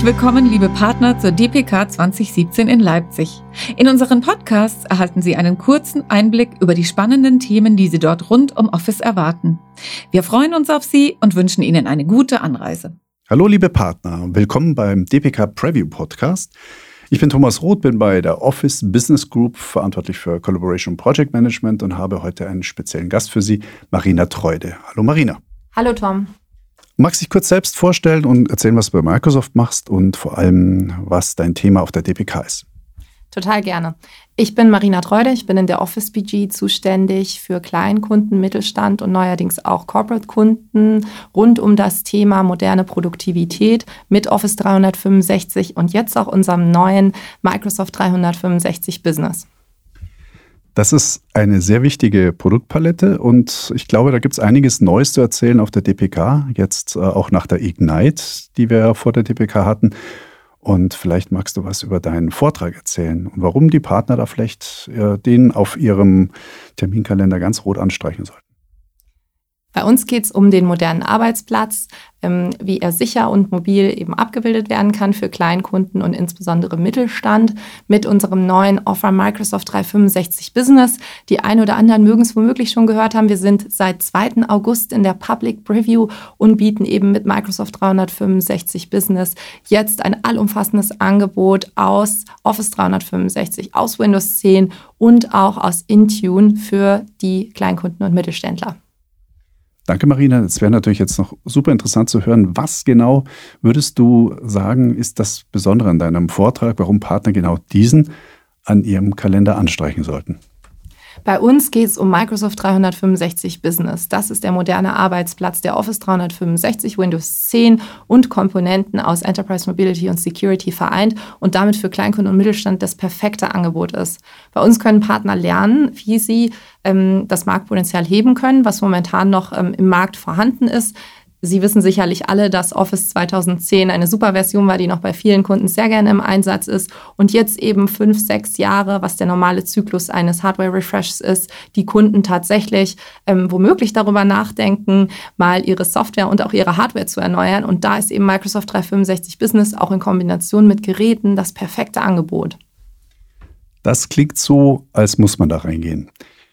Herzlich willkommen, liebe Partner, zur DPK 2017 in Leipzig. In unseren Podcasts erhalten Sie einen kurzen Einblick über die spannenden Themen, die Sie dort rund um Office erwarten. Wir freuen uns auf Sie und wünschen Ihnen eine gute Anreise. Hallo, liebe Partner, willkommen beim DPK Preview Podcast. Ich bin Thomas Roth, bin bei der Office Business Group verantwortlich für Collaboration Project Management und habe heute einen speziellen Gast für Sie, Marina Treude. Hallo Marina. Hallo Tom. Magst dich kurz selbst vorstellen und erzählen, was du bei Microsoft machst und vor allem, was dein Thema auf der DPK ist? Total gerne. Ich bin Marina Treude, ich bin in der Office BG zuständig für Kleinkunden, Mittelstand und neuerdings auch Corporate-Kunden rund um das Thema moderne Produktivität mit Office 365 und jetzt auch unserem neuen Microsoft 365 Business. Das ist eine sehr wichtige Produktpalette und ich glaube, da gibt es einiges Neues zu erzählen auf der DPK, jetzt äh, auch nach der Ignite, die wir vor der DPK hatten. Und vielleicht magst du was über deinen Vortrag erzählen und warum die Partner da vielleicht äh, den auf ihrem Terminkalender ganz rot anstreichen sollten. Bei uns geht es um den modernen Arbeitsplatz, ähm, wie er sicher und mobil eben abgebildet werden kann für Kleinkunden und insbesondere Mittelstand mit unserem neuen Offer Microsoft 365 Business. Die ein oder anderen mögen es womöglich schon gehört haben. Wir sind seit 2. August in der Public Preview und bieten eben mit Microsoft 365 Business jetzt ein allumfassendes Angebot aus Office 365, aus Windows 10 und auch aus Intune für die Kleinkunden und Mittelständler. Danke, Marina. Es wäre natürlich jetzt noch super interessant zu hören, was genau würdest du sagen, ist das Besondere an deinem Vortrag, warum Partner genau diesen an ihrem Kalender anstreichen sollten? Bei uns geht es um Microsoft 365 Business. Das ist der moderne Arbeitsplatz der Office 365, Windows 10 und Komponenten aus Enterprise Mobility und Security vereint und damit für Kleinkunden und Mittelstand das perfekte Angebot ist. Bei uns können Partner lernen, wie sie ähm, das Marktpotenzial heben können, was momentan noch ähm, im Markt vorhanden ist Sie wissen sicherlich alle, dass Office 2010 eine super Version war, die noch bei vielen Kunden sehr gerne im Einsatz ist und jetzt eben fünf, sechs Jahre, was der normale Zyklus eines Hardware-Refreshs ist, die Kunden tatsächlich ähm, womöglich darüber nachdenken, mal ihre Software und auch ihre Hardware zu erneuern. Und da ist eben Microsoft 365 Business auch in Kombination mit Geräten das perfekte Angebot. Das klingt so, als muss man da reingehen.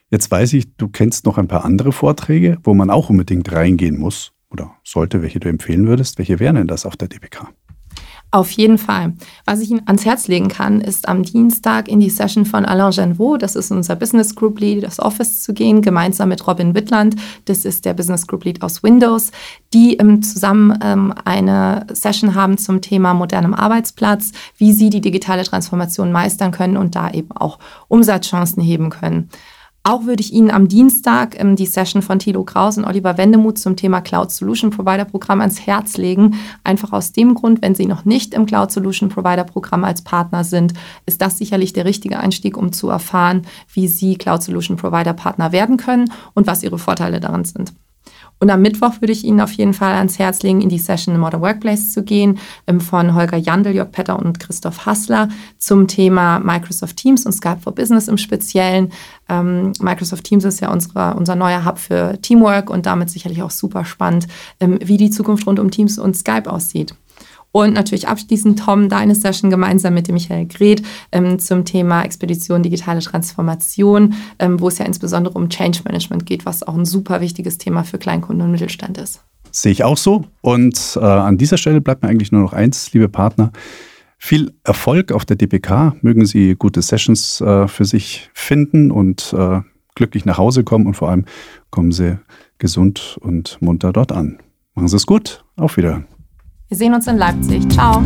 Jetzt weiß ich, du kennst noch ein paar andere Vorträge, wo man auch unbedingt reingehen muss oder sollte, welche du empfehlen würdest? Welche wären denn das auf der DPK? Auf jeden Fall. Was ich Ihnen ans Herz legen kann, ist am Dienstag in die Session von Alain Genevaux, das ist unser Business Group Lead, das Office zu gehen, gemeinsam mit Robin Wittland, das ist der Business Group Lead aus Windows, die ähm, zusammen ähm, eine Session haben zum Thema modernem Arbeitsplatz, wie sie die digitale Transformation meistern können und da eben auch Umsatzchancen heben können. Auch würde ich Ihnen am Dienstag ähm, die Session von Thilo Kraus und Oliver Wendemuth zum Thema Cloud Solution Provider Programm ans Herz legen. Einfach aus dem Grund, wenn Sie noch nicht im Cloud Solution Provider Programm als Partner sind, ist das sicherlich der richtige Einstieg, um zu erfahren, wie Sie Cloud Solution Provider Partner werden können und was Ihre Vorteile daran sind. Und am Mittwoch würde ich Ihnen auf jeden Fall ans Herz legen, in die Session Modern Workplace zu gehen, ähm, von Holger Jandl, Jörg Petter und Christoph Hassler zum Thema Microsoft Teams und Skype for Business im Speziellen. Ähm, Microsoft Teams ist ja unsere, unser neuer Hub für Teamwork und damit sicherlich auch super spannend, ähm, wie die Zukunft rund um Teams und Skype aussieht. Und natürlich abschließend, Tom, deine Session gemeinsam mit dem Michael Greth ähm, zum Thema Expedition digitale Transformation, ähm, wo es ja insbesondere um Change Management geht, was auch ein super wichtiges Thema für Kleinkunden und Mittelstand ist. Sehe ich auch so. Und äh, an dieser Stelle bleibt mir eigentlich nur noch eins, liebe Partner. Viel Erfolg auf der DPK. Mögen Sie gute Sessions äh, für sich finden und äh, glücklich nach Hause kommen und vor allem kommen Sie gesund und munter dort an. Machen Sie es gut. Auf Wiedersehen. Wir sehen uns in Leipzig. Ciao.